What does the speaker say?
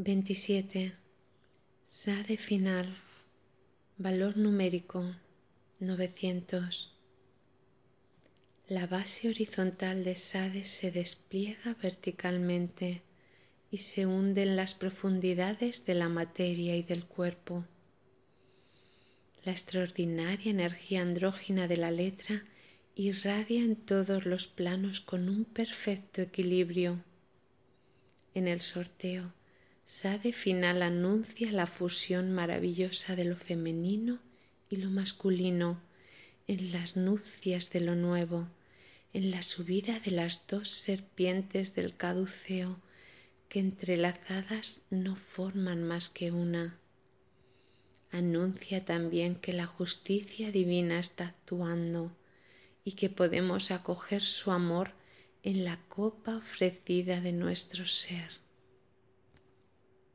27. Sade final. Valor numérico 900. La base horizontal de Sade se despliega verticalmente y se hunde en las profundidades de la materia y del cuerpo. La extraordinaria energía andrógina de la letra irradia en todos los planos con un perfecto equilibrio. En el sorteo, Sade final anuncia la fusión maravillosa de lo femenino y lo masculino en las nupcias de lo nuevo, en la subida de las dos serpientes del caduceo que entrelazadas no forman más que una. Anuncia también que la justicia divina está actuando y que podemos acoger su amor en la copa ofrecida de nuestro ser.